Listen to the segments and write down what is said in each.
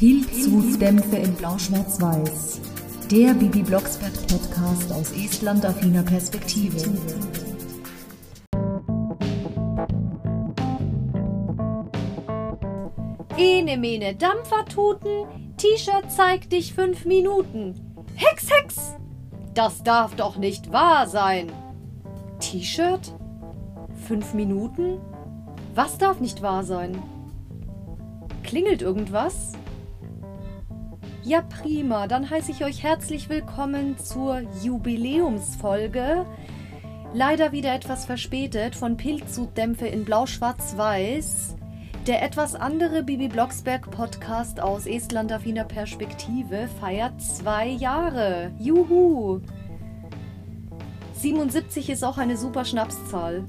Pilzhutdämpfe in Blau-Schwarz-Weiß. Der Bibi Blocksberg Podcast aus Estland-affiner Perspektive. Ene mene Dampfertuten, T-Shirt zeigt dich fünf Minuten. Hex, Hex! Das darf doch nicht wahr sein. T-Shirt? Fünf Minuten? Was darf nicht wahr sein? Klingelt irgendwas? Ja, prima. Dann heiße ich euch herzlich willkommen zur Jubiläumsfolge. Leider wieder etwas verspätet von Pilzsudämpfe in Blau-Schwarz-Weiß. Der etwas andere Bibi Blocksberg Podcast aus Estland-affiner Perspektive feiert zwei Jahre. Juhu! 77 ist auch eine super Schnapszahl.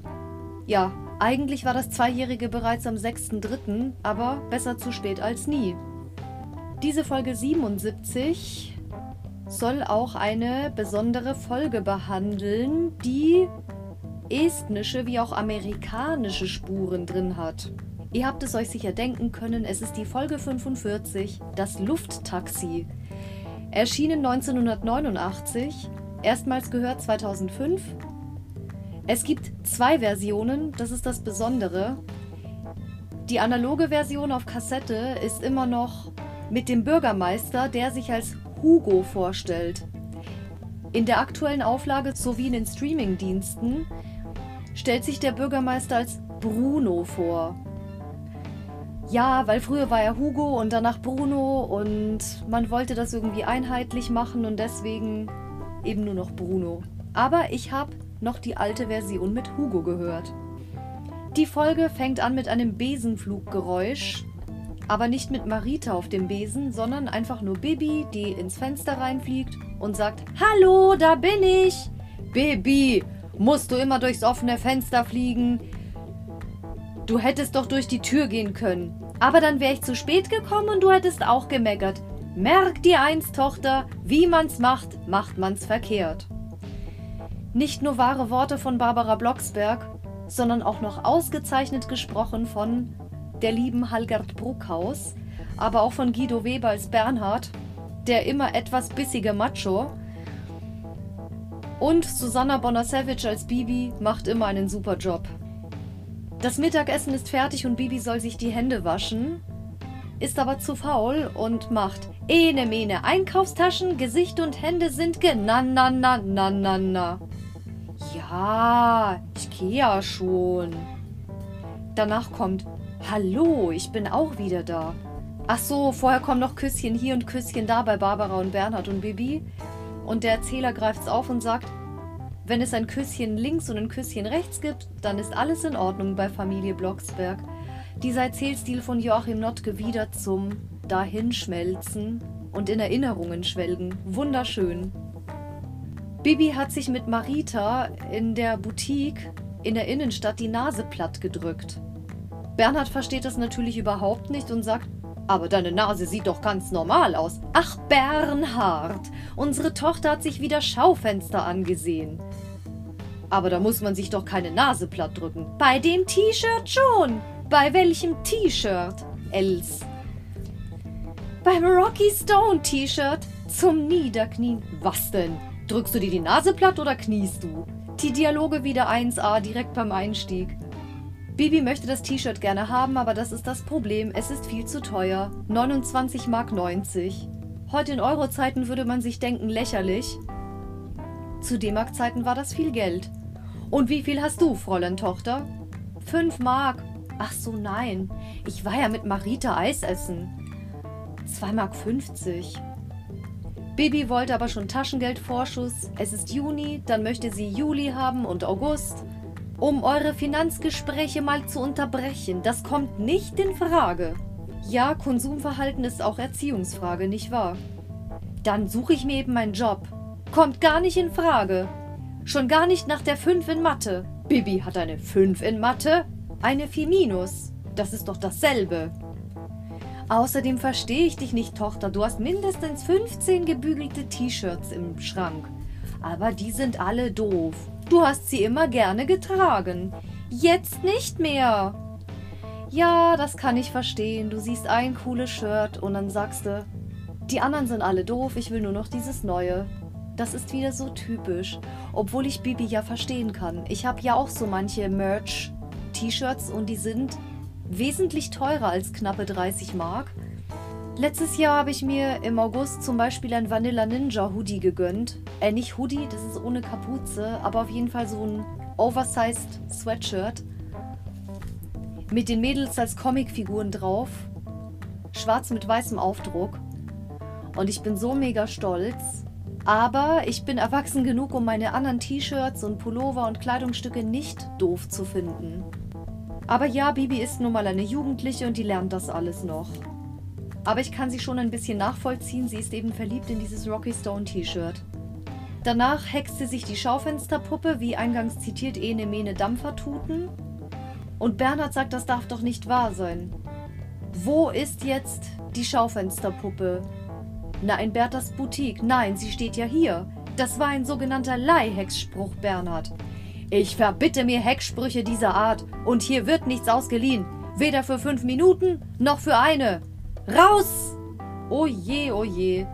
Ja, eigentlich war das Zweijährige bereits am 6.3., aber besser zu spät als nie. Diese Folge 77 soll auch eine besondere Folge behandeln, die estnische wie auch amerikanische Spuren drin hat. Ihr habt es euch sicher denken können, es ist die Folge 45, das Lufttaxi. Erschienen 1989, erstmals gehört 2005. Es gibt zwei Versionen, das ist das Besondere. Die analoge Version auf Kassette ist immer noch mit dem Bürgermeister, der sich als Hugo vorstellt. In der aktuellen Auflage sowie in den Streamingdiensten stellt sich der Bürgermeister als Bruno vor. Ja, weil früher war er Hugo und danach Bruno und man wollte das irgendwie einheitlich machen und deswegen eben nur noch Bruno. Aber ich habe noch die alte Version mit Hugo gehört. Die Folge fängt an mit einem Besenfluggeräusch, aber nicht mit Marita auf dem Besen, sondern einfach nur Bibi, die ins Fenster reinfliegt und sagt: Hallo, da bin ich! Bibi, musst du immer durchs offene Fenster fliegen? Du hättest doch durch die Tür gehen können. Aber dann wäre ich zu spät gekommen und du hättest auch gemeckert. Merk dir eins, Tochter, wie man's macht, macht man's verkehrt. Nicht nur wahre Worte von Barbara Blocksberg, sondern auch noch ausgezeichnet gesprochen von der lieben Halgard Bruckhaus, aber auch von Guido Weber als Bernhard, der immer etwas bissige Macho. Und Susanna Bonasevich als Bibi macht immer einen super Job. Das Mittagessen ist fertig und Bibi soll sich die Hände waschen, ist aber zu faul und macht Ene Mene Einkaufstaschen, Gesicht und Hände sind genananananana. Ja, ich gehe ja schon. Danach kommt Hallo, ich bin auch wieder da. Ach so, vorher kommen noch Küsschen hier und Küsschen da bei Barbara und Bernhard und Bibi. Und der Erzähler greift's auf und sagt, wenn es ein Küsschen links und ein Küsschen rechts gibt, dann ist alles in Ordnung bei Familie Blocksberg. Dieser Erzählstil von Joachim Notke wieder zum Dahinschmelzen und in Erinnerungen schwelgen. Wunderschön. Bibi hat sich mit Marita in der Boutique in der Innenstadt die Nase platt gedrückt. Bernhard versteht das natürlich überhaupt nicht und sagt, aber deine Nase sieht doch ganz normal aus. Ach, Bernhard, unsere Tochter hat sich wieder Schaufenster angesehen. Aber da muss man sich doch keine Nase platt drücken. Bei dem T-Shirt schon. Bei welchem T-Shirt? Els. Beim Rocky Stone T-Shirt zum Niederknien. Was denn? Drückst du dir die Nase platt oder kniest du? Die Dialoge wieder 1a direkt beim Einstieg. Bibi möchte das T-Shirt gerne haben, aber das ist das Problem. Es ist viel zu teuer. 29 Mark 90. Heute in Eurozeiten würde man sich denken lächerlich. Zu D-Mark-Zeiten war das viel Geld. Und wie viel hast du, Fräulein Tochter? Fünf Mark. Ach so, nein. Ich war ja mit Marita Eis essen. Zwei Mark fünfzig. Bibi wollte aber schon Taschengeldvorschuss. Es ist Juni, dann möchte sie Juli haben und August. Um eure Finanzgespräche mal zu unterbrechen, das kommt nicht in Frage. Ja, Konsumverhalten ist auch Erziehungsfrage, nicht wahr? Dann suche ich mir eben meinen Job. Kommt gar nicht in Frage. Schon gar nicht nach der 5 in Mathe. Bibi hat eine 5 in Mathe, eine 4 minus. Das ist doch dasselbe. Außerdem verstehe ich dich nicht, Tochter. Du hast mindestens 15 gebügelte T-Shirts im Schrank. Aber die sind alle doof. Du hast sie immer gerne getragen. Jetzt nicht mehr. Ja, das kann ich verstehen. Du siehst ein cooles Shirt und dann sagst du, die anderen sind alle doof, ich will nur noch dieses neue. Das ist wieder so typisch. Obwohl ich Bibi ja verstehen kann. Ich habe ja auch so manche Merch-T-Shirts und die sind wesentlich teurer als knappe 30 Mark. Letztes Jahr habe ich mir im August zum Beispiel ein Vanilla Ninja Hoodie gegönnt. Äh, nicht Hoodie, das ist ohne Kapuze, aber auf jeden Fall so ein oversized Sweatshirt. Mit den Mädels als Comicfiguren drauf. Schwarz mit weißem Aufdruck. Und ich bin so mega stolz. Aber ich bin erwachsen genug, um meine anderen T-Shirts und Pullover und Kleidungsstücke nicht doof zu finden. Aber ja, Bibi ist nun mal eine Jugendliche und die lernt das alles noch. Aber ich kann sie schon ein bisschen nachvollziehen, sie ist eben verliebt in dieses Rocky Stone T-Shirt. Danach hext sie sich die Schaufensterpuppe, wie eingangs zitiert, ene mene Dampfertuten. Und Bernhard sagt, das darf doch nicht wahr sein. Wo ist jetzt die Schaufensterpuppe? Na, in Berthas Boutique. Nein, sie steht ja hier. Das war ein sogenannter Leihhexspruch, Bernhard. Ich verbitte mir Hexsprüche dieser Art und hier wird nichts ausgeliehen. Weder für fünf Minuten noch für eine. Raus! Oh je, oh je.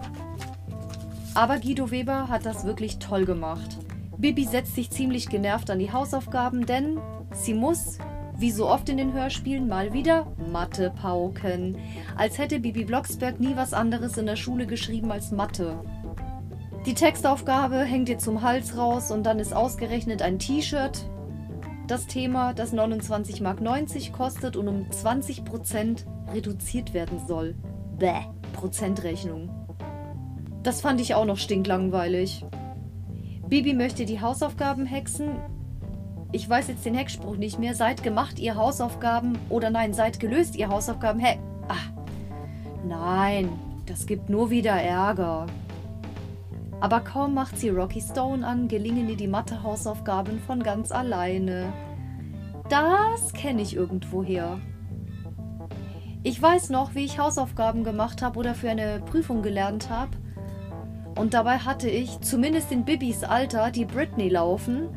Aber Guido Weber hat das wirklich toll gemacht. Bibi setzt sich ziemlich genervt an die Hausaufgaben, denn sie muss, wie so oft in den Hörspielen, mal wieder Mathe pauken. Als hätte Bibi Blocksberg nie was anderes in der Schule geschrieben als Mathe. Die Textaufgabe hängt ihr zum Hals raus und dann ist ausgerechnet ein T-Shirt das Thema, das 29,90 Mark kostet und um 20% reduziert werden soll. Bäh, Prozentrechnung. Das fand ich auch noch stinklangweilig. Bibi möchte die Hausaufgaben hexen. Ich weiß jetzt den Heckspruch nicht mehr. Seid gemacht, ihr Hausaufgaben. Oder nein, seid gelöst, ihr Hausaufgaben. Hä? Ah. Nein, das gibt nur wieder Ärger. Aber kaum macht sie Rocky Stone an, gelingen ihr die Mathe-Hausaufgaben von ganz alleine. Das kenne ich irgendwoher. Ich weiß noch, wie ich Hausaufgaben gemacht habe oder für eine Prüfung gelernt habe. Und dabei hatte ich, zumindest in Bibis Alter, die Britney laufen.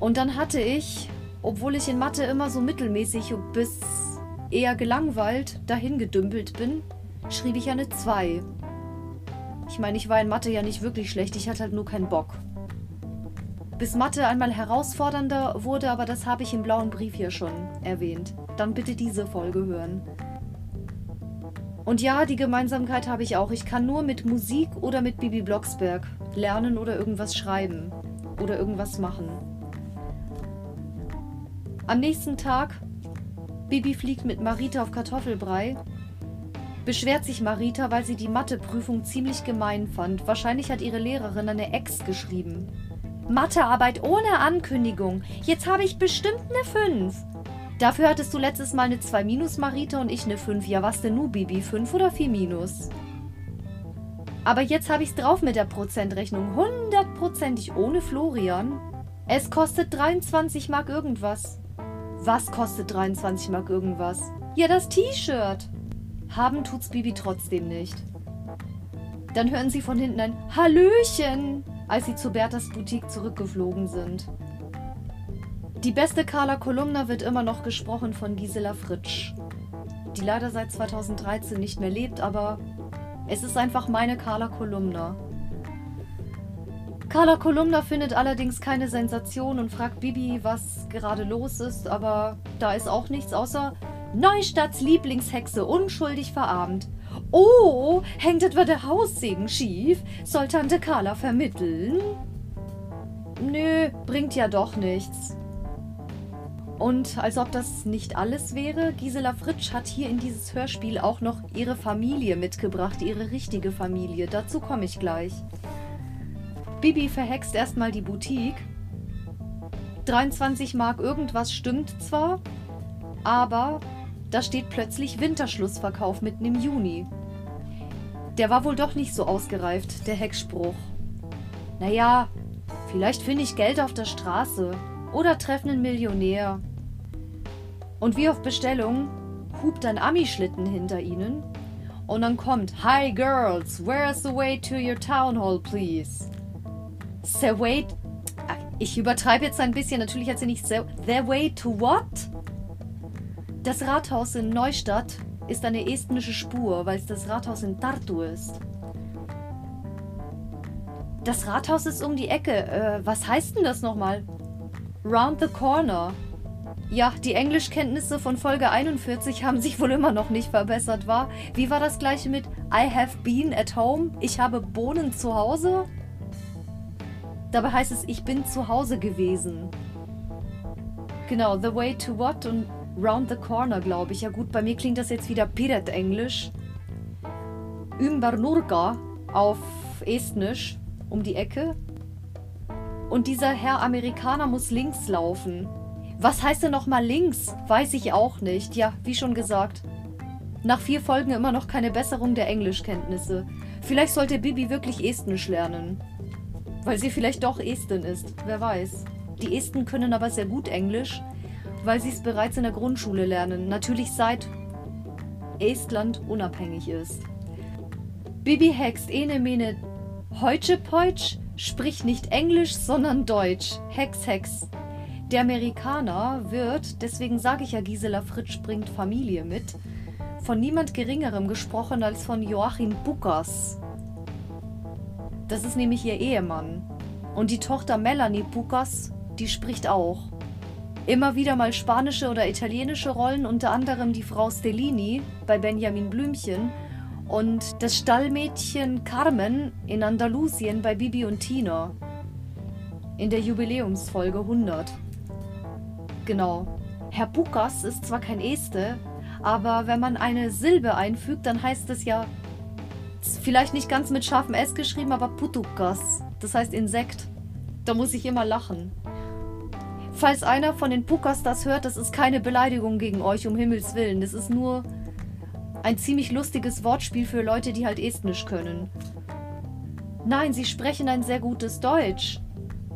Und dann hatte ich, obwohl ich in Mathe immer so mittelmäßig bis eher gelangweilt dahin gedümpelt bin, schrieb ich eine 2. Ich meine, ich war in Mathe ja nicht wirklich schlecht, ich hatte halt nur keinen Bock. Bis Mathe einmal herausfordernder wurde, aber das habe ich im blauen Brief hier schon erwähnt. Dann bitte diese Folge hören. Und ja, die Gemeinsamkeit habe ich auch. Ich kann nur mit Musik oder mit Bibi Blocksberg lernen oder irgendwas schreiben oder irgendwas machen. Am nächsten Tag, Bibi fliegt mit Marita auf Kartoffelbrei beschwert sich Marita, weil sie die Matheprüfung ziemlich gemein fand. Wahrscheinlich hat ihre Lehrerin eine Ex geschrieben. Mathearbeit ohne Ankündigung. Jetzt habe ich bestimmt eine 5. Dafür hattest du letztes Mal eine 2 minus, Marita, und ich eine 5. Ja, was denn nu, Bibi? 5 oder 4 minus? Aber jetzt habe ich es drauf mit der Prozentrechnung. Hundertprozentig ohne Florian. Es kostet 23 Mark irgendwas. Was kostet 23 Mark irgendwas? Ja, das T-Shirt. Haben tut's Bibi trotzdem nicht. Dann hören sie von hinten ein Hallöchen, als sie zu Berthas Boutique zurückgeflogen sind. Die beste Carla Kolumna wird immer noch gesprochen von Gisela Fritsch, die leider seit 2013 nicht mehr lebt, aber es ist einfach meine Carla Kolumna. Carla Kolumna findet allerdings keine Sensation und fragt Bibi, was gerade los ist, aber da ist auch nichts außer Neustadts Lieblingshexe unschuldig verarmt. Oh, hängt etwa der Haussegen schief? Soll Tante Carla vermitteln? Nö, bringt ja doch nichts. Und als ob das nicht alles wäre, Gisela Fritsch hat hier in dieses Hörspiel auch noch ihre Familie mitgebracht, ihre richtige Familie. Dazu komme ich gleich. Bibi verhext erstmal die Boutique. 23 Mark irgendwas stimmt zwar, aber da steht plötzlich Winterschlussverkauf mitten im Juni. Der war wohl doch nicht so ausgereift, der Heckspruch. Naja, vielleicht finde ich Geld auf der Straße oder treffe einen Millionär. Und wie auf Bestellung hupt ein Ami-Schlitten hinter ihnen und dann kommt Hi Girls, where's the way to your town hall, please? The way... Ich übertreibe jetzt ein bisschen, natürlich hat sie nicht... The way to what? Das Rathaus in Neustadt ist eine estnische Spur, weil es das Rathaus in Tartu ist. Das Rathaus ist um die Ecke. Äh, was heißt denn das nochmal? Round the corner. Ja, die Englischkenntnisse von Folge 41 haben sich wohl immer noch nicht verbessert, war? Wie war das gleiche mit I have been at home? Ich habe Bohnen zu Hause? Dabei heißt es, ich bin zu Hause gewesen. Genau, the way to what und round the corner, glaube ich. Ja gut, bei mir klingt das jetzt wieder Piret-Englisch. Ümbarnurga auf Estnisch, um die Ecke. Und dieser Herr Amerikaner muss links laufen. Was heißt denn nochmal links? Weiß ich auch nicht. Ja, wie schon gesagt. Nach vier Folgen immer noch keine Besserung der Englischkenntnisse. Vielleicht sollte Bibi wirklich Estnisch lernen. Weil sie vielleicht doch Estin ist. Wer weiß. Die Esten können aber sehr gut Englisch, weil sie es bereits in der Grundschule lernen. Natürlich seit Estland unabhängig ist. Bibi hext ene mene Heutsche Peutsch, spricht nicht Englisch, sondern Deutsch. Hex, Hex. Der Amerikaner wird, deswegen sage ich ja, Gisela Fritsch bringt Familie mit, von niemand Geringerem gesprochen als von Joachim Bukas. Das ist nämlich ihr Ehemann. Und die Tochter Melanie Bukas, die spricht auch. Immer wieder mal spanische oder italienische Rollen, unter anderem die Frau Stellini bei Benjamin Blümchen und das Stallmädchen Carmen in Andalusien bei Bibi und Tina. In der Jubiläumsfolge 100. Genau. Herr Bukas ist zwar kein Este, aber wenn man eine Silbe einfügt, dann heißt es ja vielleicht nicht ganz mit scharfem S geschrieben, aber Putukas. Das heißt Insekt. Da muss ich immer lachen. Falls einer von den Pukas das hört, das ist keine Beleidigung gegen euch, um Himmels Willen. Das ist nur ein ziemlich lustiges Wortspiel für Leute, die halt Estnisch können. Nein, sie sprechen ein sehr gutes Deutsch.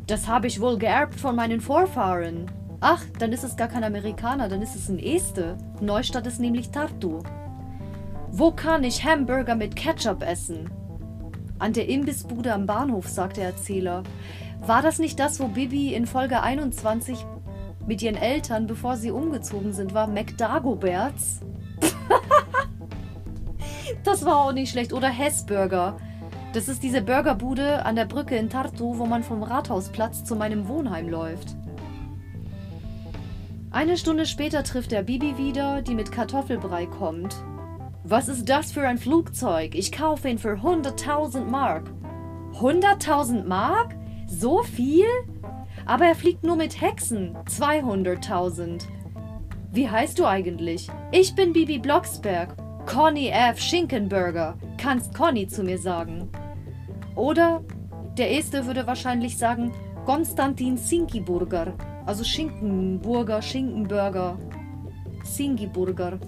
Das habe ich wohl geerbt von meinen Vorfahren. Ach, dann ist es gar kein Amerikaner, dann ist es ein Este. Neustadt ist nämlich Tartu. Wo kann ich Hamburger mit Ketchup essen? An der Imbissbude am Bahnhof, sagt der Erzähler. War das nicht das, wo Bibi in Folge 21 mit ihren Eltern, bevor sie umgezogen sind, war? McDagoberts? Das war auch nicht schlecht. Oder Hessburger. Das ist diese Burgerbude an der Brücke in Tartu, wo man vom Rathausplatz zu meinem Wohnheim läuft. Eine Stunde später trifft er Bibi wieder, die mit Kartoffelbrei kommt. Was ist das für ein Flugzeug? Ich kaufe ihn für 100.000 Mark. 100.000 Mark? So viel? Aber er fliegt nur mit Hexen. 200.000. Wie heißt du eigentlich? Ich bin Bibi Blocksberg. Conny F. Schinkenberger. Kannst Conny zu mir sagen. Oder der Erste würde wahrscheinlich sagen Konstantin Sinkiburger. Also Schinkenburger, Schinkenburger, Singiburger.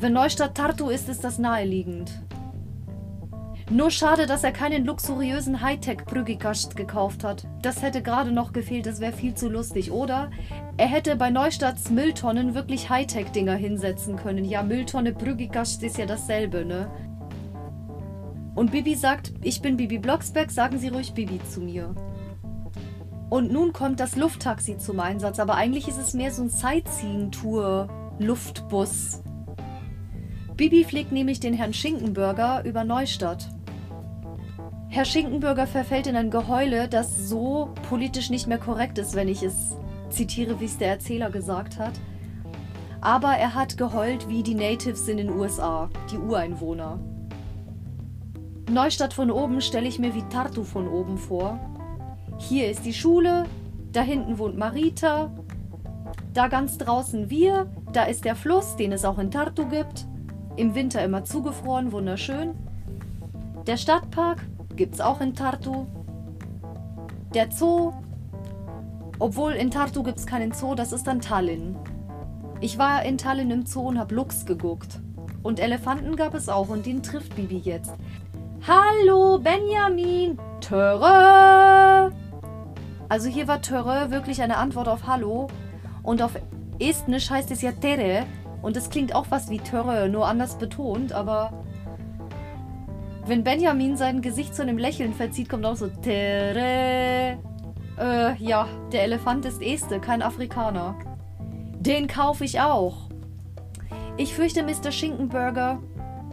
Wenn Neustadt Tartu ist, ist das naheliegend. Nur schade, dass er keinen luxuriösen Hightech-Brüggikast gekauft hat. Das hätte gerade noch gefehlt, das wäre viel zu lustig. Oder er hätte bei Neustadts Mülltonnen wirklich Hightech-Dinger hinsetzen können. Ja, Mülltonne, Brüggikast ist ja dasselbe, ne? Und Bibi sagt, ich bin Bibi Blocksberg, sagen Sie ruhig Bibi zu mir. Und nun kommt das Lufttaxi zum Einsatz, aber eigentlich ist es mehr so ein Sightseeing-Tour-Luftbus. Bibi fliegt nämlich den Herrn Schinkenburger über Neustadt. Herr Schinkenburger verfällt in ein Geheule, das so politisch nicht mehr korrekt ist, wenn ich es zitiere, wie es der Erzähler gesagt hat. Aber er hat geheult wie die Natives in den USA, die Ureinwohner. Neustadt von oben stelle ich mir wie Tartu von oben vor. Hier ist die Schule, da hinten wohnt Marita, da ganz draußen wir, da ist der Fluss, den es auch in Tartu gibt. Im Winter immer zugefroren, wunderschön. Der Stadtpark gibt's auch in Tartu. Der Zoo, obwohl in Tartu gibt's keinen Zoo, das ist dann Tallinn. Ich war in Tallinn im Zoo und hab Luchs geguckt. Und Elefanten gab es auch und den trifft Bibi jetzt. Hallo, Benjamin! Töre! Also hier war Töre wirklich eine Antwort auf Hallo. Und auf Estnisch heißt es ja Tere. Und es klingt auch was wie Töre, nur anders betont, aber wenn Benjamin sein Gesicht zu einem Lächeln verzieht, kommt auch so Tere. Äh, ja, der Elefant ist Este, kein Afrikaner. Den kaufe ich auch. Ich fürchte, Mr. Schinkenburger,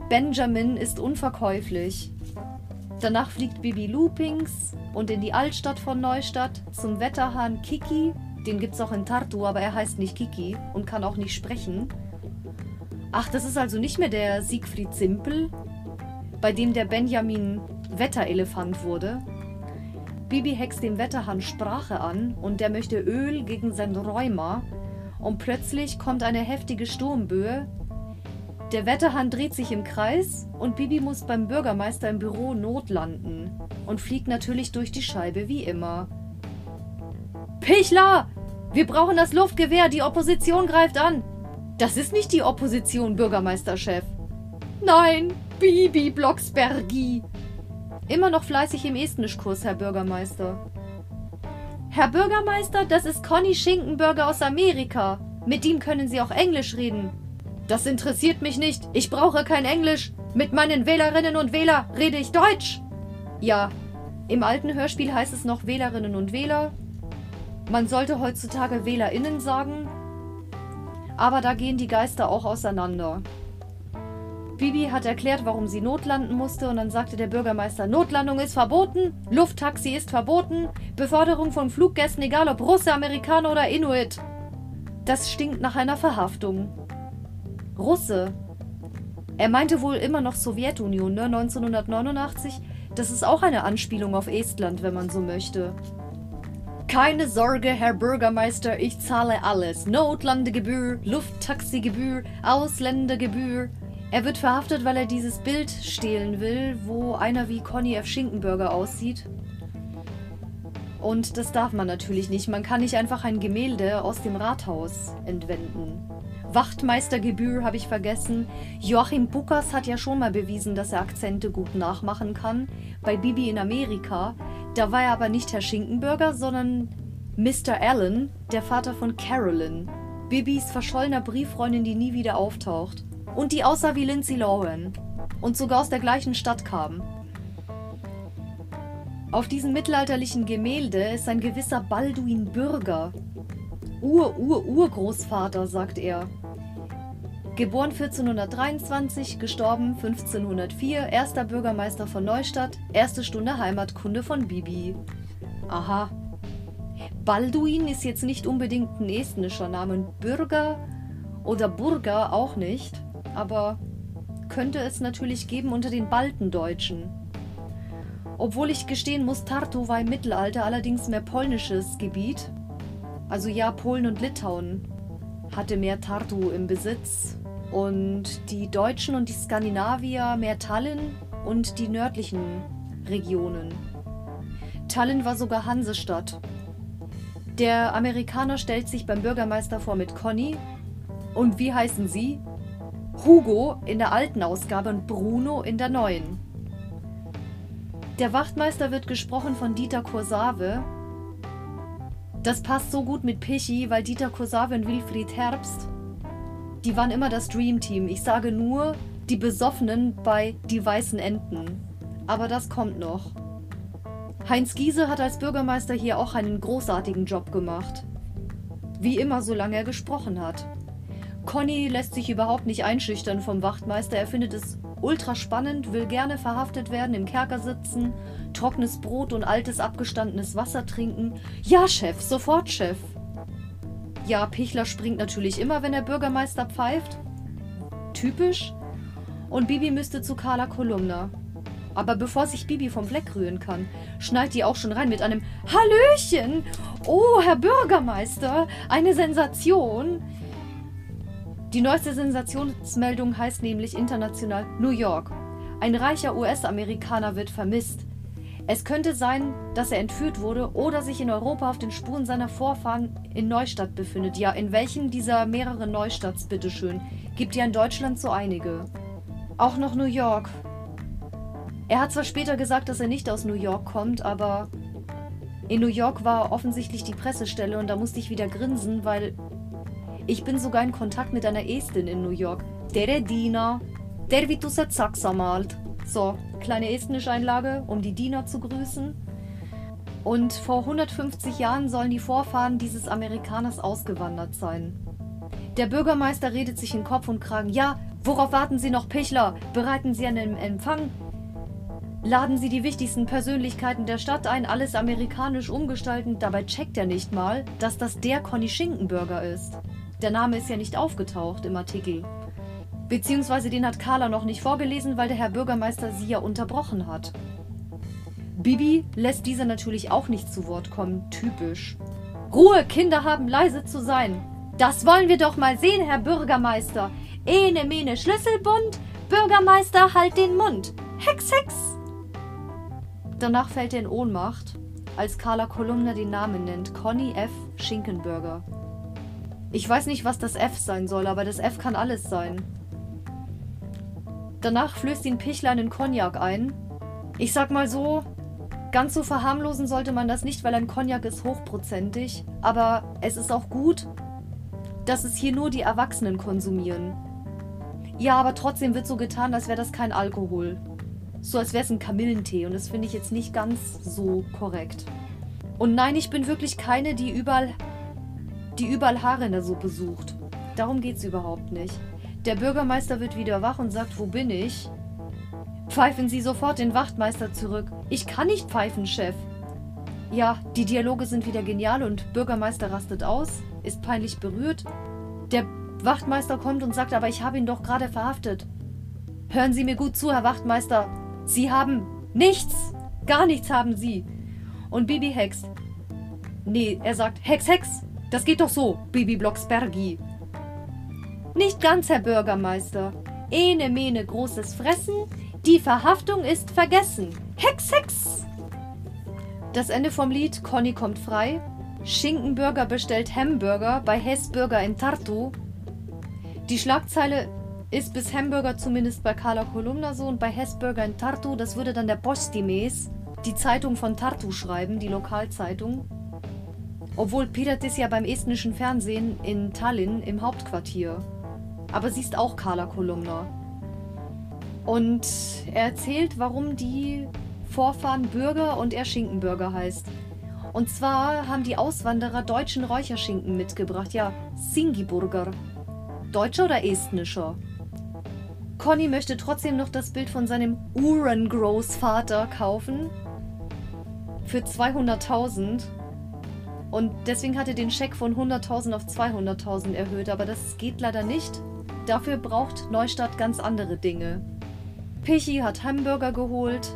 Benjamin ist unverkäuflich. Danach fliegt Bibi Loopings und in die Altstadt von Neustadt zum Wetterhahn Kiki. Den gibt's auch in Tartu, aber er heißt nicht Kiki und kann auch nicht sprechen. Ach, das ist also nicht mehr der Siegfried Simpel, bei dem der Benjamin Wetterelefant wurde. Bibi hext dem Wetterhahn Sprache an und der möchte Öl gegen sein Rheuma. Und plötzlich kommt eine heftige Sturmböe. Der Wetterhahn dreht sich im Kreis und Bibi muss beim Bürgermeister im Büro notlanden und fliegt natürlich durch die Scheibe wie immer. Pichler! Wir brauchen das Luftgewehr, die Opposition greift an! Das ist nicht die Opposition, Bürgermeisterchef. Nein, Bibi Blocksbergi. Immer noch fleißig im Estnischkurs, Herr Bürgermeister. Herr Bürgermeister, das ist Conny Schinkenburger aus Amerika. Mit ihm können Sie auch Englisch reden. Das interessiert mich nicht. Ich brauche kein Englisch. Mit meinen Wählerinnen und Wähler rede ich Deutsch. Ja, im alten Hörspiel heißt es noch Wählerinnen und Wähler. Man sollte heutzutage WählerInnen sagen. Aber da gehen die Geister auch auseinander. Bibi hat erklärt, warum sie notlanden musste und dann sagte der Bürgermeister, Notlandung ist verboten, Lufttaxi ist verboten, Beförderung von Fluggästen, egal ob Russe, Amerikaner oder Inuit. Das stinkt nach einer Verhaftung. Russe. Er meinte wohl immer noch Sowjetunion, ne? 1989. Das ist auch eine Anspielung auf Estland, wenn man so möchte. Keine Sorge, Herr Bürgermeister, ich zahle alles. Notlandegebühr, Lufttaxigebühr, Ausländergebühr. Er wird verhaftet, weil er dieses Bild stehlen will, wo einer wie Conny F. Schinkenburger aussieht. Und das darf man natürlich nicht. Man kann nicht einfach ein Gemälde aus dem Rathaus entwenden. Wachtmeistergebühr habe ich vergessen. Joachim Buckers hat ja schon mal bewiesen, dass er Akzente gut nachmachen kann. Bei Bibi in Amerika. Da war er aber nicht Herr Schinkenburger, sondern Mr. Allen, der Vater von Carolyn. Bibis verschollener Brieffreundin, die nie wieder auftaucht und die aussah wie Lindsay Lohan und sogar aus der gleichen Stadt kam. Auf diesem mittelalterlichen Gemälde ist ein gewisser Balduin Bürger. Ur-Ur-Urgroßvater, sagt er. Geboren 1423, gestorben 1504, erster Bürgermeister von Neustadt, erste Stunde Heimatkunde von Bibi. Aha. Balduin ist jetzt nicht unbedingt ein estnischer Name, Bürger oder Burger auch nicht aber könnte es natürlich geben unter den Baltendeutschen. Obwohl ich gestehen muss, Tartu war im Mittelalter allerdings mehr polnisches Gebiet. Also ja, Polen und Litauen hatte mehr Tartu im Besitz und die Deutschen und die Skandinavier mehr Tallinn und die nördlichen Regionen. Tallinn war sogar Hansestadt. Der Amerikaner stellt sich beim Bürgermeister vor mit Conny. Und wie heißen Sie? Hugo in der alten Ausgabe und Bruno in der neuen. Der Wachtmeister wird gesprochen von Dieter Kursave. Das passt so gut mit Pichi, weil Dieter Kursave und Wilfried Herbst, die waren immer das Dreamteam. Ich sage nur die Besoffenen bei Die Weißen Enten. Aber das kommt noch. Heinz Giese hat als Bürgermeister hier auch einen großartigen Job gemacht. Wie immer, solange er gesprochen hat. Conny lässt sich überhaupt nicht einschüchtern vom Wachtmeister. Er findet es ultra spannend, will gerne verhaftet werden, im Kerker sitzen, trockenes Brot und altes abgestandenes Wasser trinken. Ja, Chef, sofort, Chef. Ja, Pichler springt natürlich immer, wenn der Bürgermeister pfeift. Typisch. Und Bibi müsste zu Carla Kolumna. Aber bevor sich Bibi vom Fleck rühren kann, schneit die auch schon rein mit einem Hallöchen! Oh, Herr Bürgermeister, eine Sensation! Die neueste Sensationsmeldung heißt nämlich international New York. Ein reicher US-Amerikaner wird vermisst. Es könnte sein, dass er entführt wurde oder sich in Europa auf den Spuren seiner Vorfahren in Neustadt befindet. Ja, in welchen dieser mehreren Neustadts, bitteschön? Gibt ja in Deutschland so einige. Auch noch New York. Er hat zwar später gesagt, dass er nicht aus New York kommt, aber in New York war offensichtlich die Pressestelle und da musste ich wieder grinsen, weil ich bin sogar in Kontakt mit einer Estin in New York. Dina. Der wie du malt. So, kleine estnische Einlage, um die Diener zu grüßen. Und vor 150 Jahren sollen die Vorfahren dieses Amerikaners ausgewandert sein. Der Bürgermeister redet sich in Kopf und Kragen. Ja, worauf warten Sie noch, Pichler? Bereiten Sie einen Empfang? Laden Sie die wichtigsten Persönlichkeiten der Stadt ein, alles amerikanisch umgestalten. Dabei checkt er nicht mal, dass das der Conny Schinkenburger ist. Der Name ist ja nicht aufgetaucht im Artikel. Beziehungsweise den hat Carla noch nicht vorgelesen, weil der Herr Bürgermeister sie ja unterbrochen hat. Bibi lässt dieser natürlich auch nicht zu Wort kommen, typisch. Ruhe, Kinder haben leise zu sein. Das wollen wir doch mal sehen, Herr Bürgermeister. Ene mene Schlüsselbund, Bürgermeister halt den Mund. Hex, hex. Danach fällt er in Ohnmacht, als Carla Kolumna den Namen nennt, Conny F. Schinkenburger. Ich weiß nicht, was das F sein soll, aber das F kann alles sein. Danach flößt ihn Pichler einen Cognac ein. Ich sag mal so, ganz so verharmlosen sollte man das nicht, weil ein Cognac ist hochprozentig. Aber es ist auch gut, dass es hier nur die Erwachsenen konsumieren. Ja, aber trotzdem wird so getan, als wäre das kein Alkohol. So als wäre es ein Kamillentee und das finde ich jetzt nicht ganz so korrekt. Und nein, ich bin wirklich keine, die überall, die überall Haare in der Suppe sucht. Darum geht's überhaupt nicht. Der Bürgermeister wird wieder wach und sagt, wo bin ich? Pfeifen Sie sofort den Wachtmeister zurück. Ich kann nicht pfeifen, Chef. Ja, die Dialoge sind wieder genial und Bürgermeister rastet aus, ist peinlich berührt. Der Wachtmeister kommt und sagt, aber ich habe ihn doch gerade verhaftet. Hören Sie mir gut zu, Herr Wachtmeister. Sie haben nichts. Gar nichts haben Sie. Und Bibi hext. Nee, er sagt, Hex, Hex. Das geht doch so, Bibi Blocksbergi. Nicht ganz, Herr Bürgermeister. Ene mene großes Fressen, die Verhaftung ist vergessen. Hex, Hex! Das Ende vom Lied Conny kommt frei. Schinkenburger bestellt Hamburger bei Hessburger in Tartu. Die Schlagzeile ist bis Hamburger zumindest bei Carla Kolumna so und bei Hessburger in Tartu, das würde dann der Postimes, die Zeitung von Tartu schreiben, die Lokalzeitung. Obwohl Peter ist ja beim estnischen Fernsehen in Tallinn im Hauptquartier. Aber sie ist auch Carla Kolumna. Und er erzählt, warum die Vorfahren Bürger und er Schinkenbürger heißt. Und zwar haben die Auswanderer deutschen Räucherschinken mitgebracht. Ja, Singiburger. Deutscher oder estnischer? Conny möchte trotzdem noch das Bild von seinem Uhrengroßvater kaufen. Für 200.000. Und deswegen hat er den Scheck von 100.000 auf 200.000 erhöht. Aber das geht leider nicht. Dafür braucht Neustadt ganz andere Dinge. Pichi hat Hamburger geholt.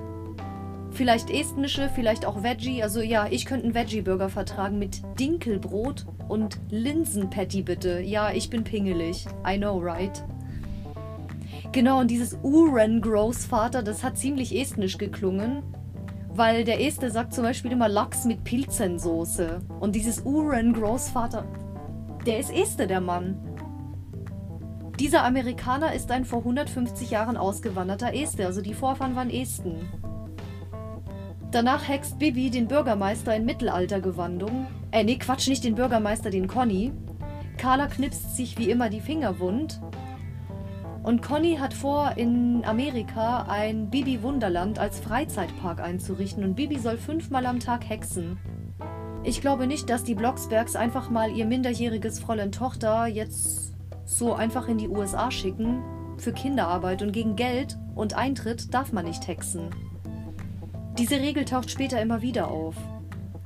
Vielleicht estnische, vielleicht auch Veggie. Also ja, ich könnte einen Veggie-Burger vertragen mit Dinkelbrot und Linsenpatty bitte. Ja, ich bin pingelig. I know, right? Genau, und dieses Uhren-Großvater, das hat ziemlich estnisch geklungen. Weil der Este sagt zum Beispiel immer Lachs mit Pilzensoße. Und dieses Uhren-Großvater, der ist Este, der Mann. Dieser Amerikaner ist ein vor 150 Jahren ausgewanderter Este, also die Vorfahren waren Esten. Danach hext Bibi den Bürgermeister in Mittelaltergewandung. Äh, nee, Quatsch, nicht den Bürgermeister, den Conny. Carla knipst sich wie immer die Finger wund. Und Conny hat vor, in Amerika ein Bibi Wunderland als Freizeitpark einzurichten und Bibi soll fünfmal am Tag hexen. Ich glaube nicht, dass die Blocksbergs einfach mal ihr minderjähriges Fräulein Tochter jetzt so einfach in die USA schicken für Kinderarbeit und gegen Geld und Eintritt darf man nicht hexen. Diese Regel taucht später immer wieder auf.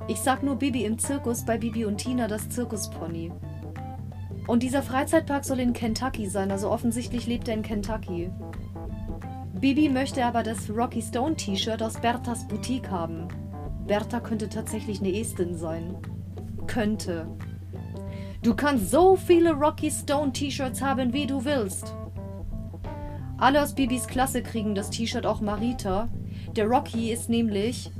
Ich sag nur Bibi im Zirkus bei Bibi und Tina das Zirkuspony. Und dieser Freizeitpark soll in Kentucky sein, also offensichtlich lebt er in Kentucky. Bibi möchte aber das Rocky Stone T-Shirt aus Berthas Boutique haben. Bertha könnte tatsächlich eine Estin sein. Könnte. Du kannst so viele Rocky Stone T-Shirts haben, wie du willst. Alle aus Bibis Klasse kriegen das T-Shirt, auch Marita. Der Rocky ist nämlich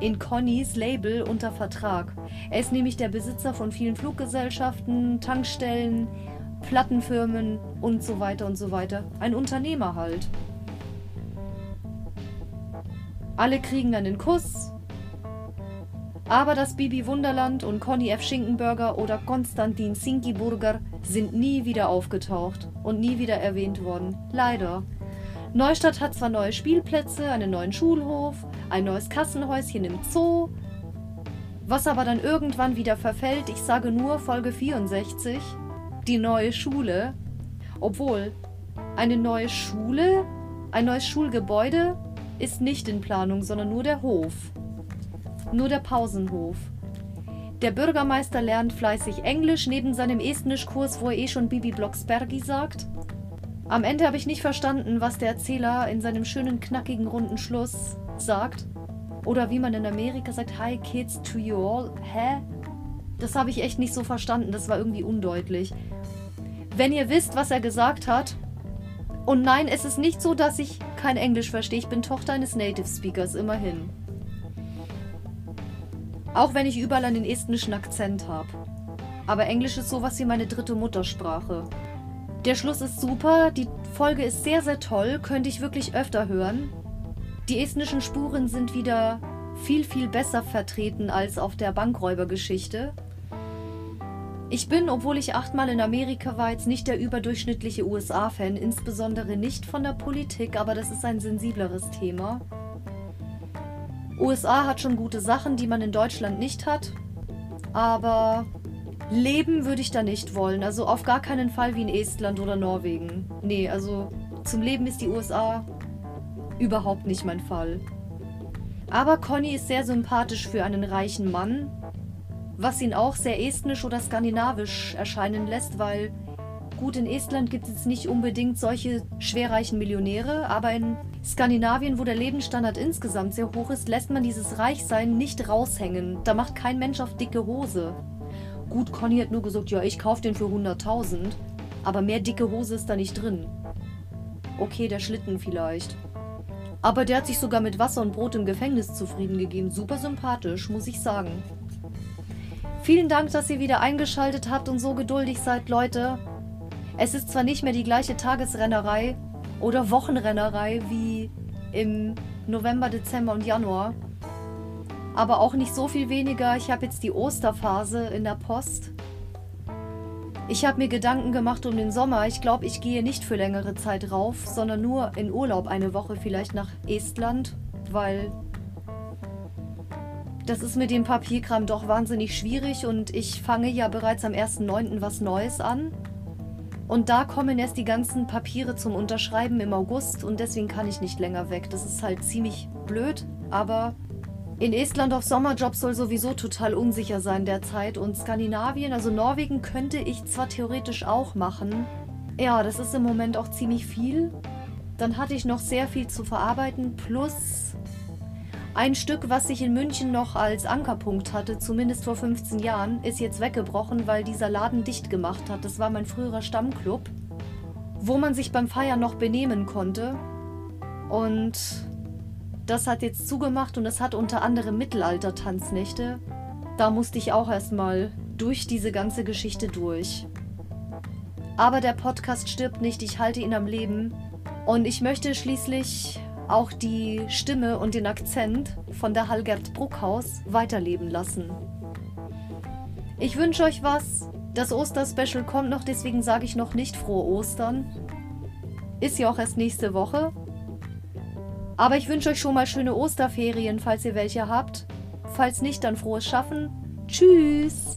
in Connys Label unter Vertrag. Er ist nämlich der Besitzer von vielen Fluggesellschaften, Tankstellen, Plattenfirmen und so weiter und so weiter. Ein Unternehmer halt. Alle kriegen einen Kuss, aber das Bibi Wunderland und Conny F. Schinkenburger oder Konstantin Sinkiburger sind nie wieder aufgetaucht und nie wieder erwähnt worden. Leider. Neustadt hat zwar neue Spielplätze, einen neuen Schulhof, ein neues Kassenhäuschen im Zoo, was aber dann irgendwann wieder verfällt. Ich sage nur Folge 64. die neue Schule. Obwohl, eine neue Schule, ein neues Schulgebäude ist nicht in Planung, sondern nur der Hof. Nur der Pausenhof. Der Bürgermeister lernt fleißig Englisch neben seinem Estnischkurs, wo er eh schon Bibi Blocksbergi sagt. Am Ende habe ich nicht verstanden, was der Erzähler in seinem schönen, knackigen, runden Schluss sagt. Oder wie man in Amerika sagt, Hi Kids to you all. Hä? Das habe ich echt nicht so verstanden. Das war irgendwie undeutlich. Wenn ihr wisst, was er gesagt hat. Und nein, es ist nicht so, dass ich kein Englisch verstehe. Ich bin Tochter eines Native Speakers, immerhin. Auch wenn ich überall einen estnischen Akzent habe. Aber Englisch ist sowas wie meine dritte Muttersprache. Der Schluss ist super, die Folge ist sehr, sehr toll, könnte ich wirklich öfter hören. Die estnischen Spuren sind wieder viel, viel besser vertreten als auf der Bankräubergeschichte. Ich bin, obwohl ich achtmal in Amerika war, jetzt nicht der überdurchschnittliche USA-Fan, insbesondere nicht von der Politik, aber das ist ein sensibleres Thema. USA hat schon gute Sachen, die man in Deutschland nicht hat, aber leben würde ich da nicht wollen. Also auf gar keinen Fall wie in Estland oder Norwegen. Nee, also zum Leben ist die USA überhaupt nicht mein Fall. Aber Conny ist sehr sympathisch für einen reichen Mann, was ihn auch sehr estnisch oder skandinavisch erscheinen lässt, weil gut, in Estland gibt es nicht unbedingt solche schwerreichen Millionäre, aber in Skandinavien, wo der Lebensstandard insgesamt sehr hoch ist, lässt man dieses Reichsein nicht raushängen. Da macht kein Mensch auf dicke Hose. Gut, Conny hat nur gesagt, ja, ich kaufe den für 100.000, aber mehr dicke Hose ist da nicht drin. Okay, der Schlitten vielleicht. Aber der hat sich sogar mit Wasser und Brot im Gefängnis zufrieden gegeben. Super sympathisch, muss ich sagen. Vielen Dank, dass ihr wieder eingeschaltet habt und so geduldig seid, Leute. Es ist zwar nicht mehr die gleiche Tagesrennerei oder Wochenrennerei wie im November, Dezember und Januar, aber auch nicht so viel weniger. Ich habe jetzt die Osterphase in der Post. Ich habe mir Gedanken gemacht um den Sommer. Ich glaube, ich gehe nicht für längere Zeit rauf, sondern nur in Urlaub eine Woche vielleicht nach Estland, weil das ist mit dem Papierkram doch wahnsinnig schwierig und ich fange ja bereits am 1.9. was Neues an. Und da kommen erst die ganzen Papiere zum Unterschreiben im August und deswegen kann ich nicht länger weg. Das ist halt ziemlich blöd, aber in Estland auf Sommerjobs soll sowieso total unsicher sein derzeit und Skandinavien, also Norwegen, könnte ich zwar theoretisch auch machen. Ja, das ist im Moment auch ziemlich viel. Dann hatte ich noch sehr viel zu verarbeiten, plus ein Stück, was ich in München noch als Ankerpunkt hatte, zumindest vor 15 Jahren, ist jetzt weggebrochen, weil dieser Laden dicht gemacht hat. Das war mein früherer Stammclub, wo man sich beim Feiern noch benehmen konnte. Und das hat jetzt zugemacht und es hat unter anderem Mittelalter-Tanznächte. Da musste ich auch erstmal durch diese ganze Geschichte durch. Aber der Podcast stirbt nicht, ich halte ihn am Leben. Und ich möchte schließlich auch die Stimme und den Akzent von der Hallgerd Bruckhaus weiterleben lassen. Ich wünsche euch was. Das Osterspecial kommt noch, deswegen sage ich noch nicht frohe Ostern. Ist ja auch erst nächste Woche. Aber ich wünsche euch schon mal schöne Osterferien, falls ihr welche habt. Falls nicht, dann frohes Schaffen. Tschüss!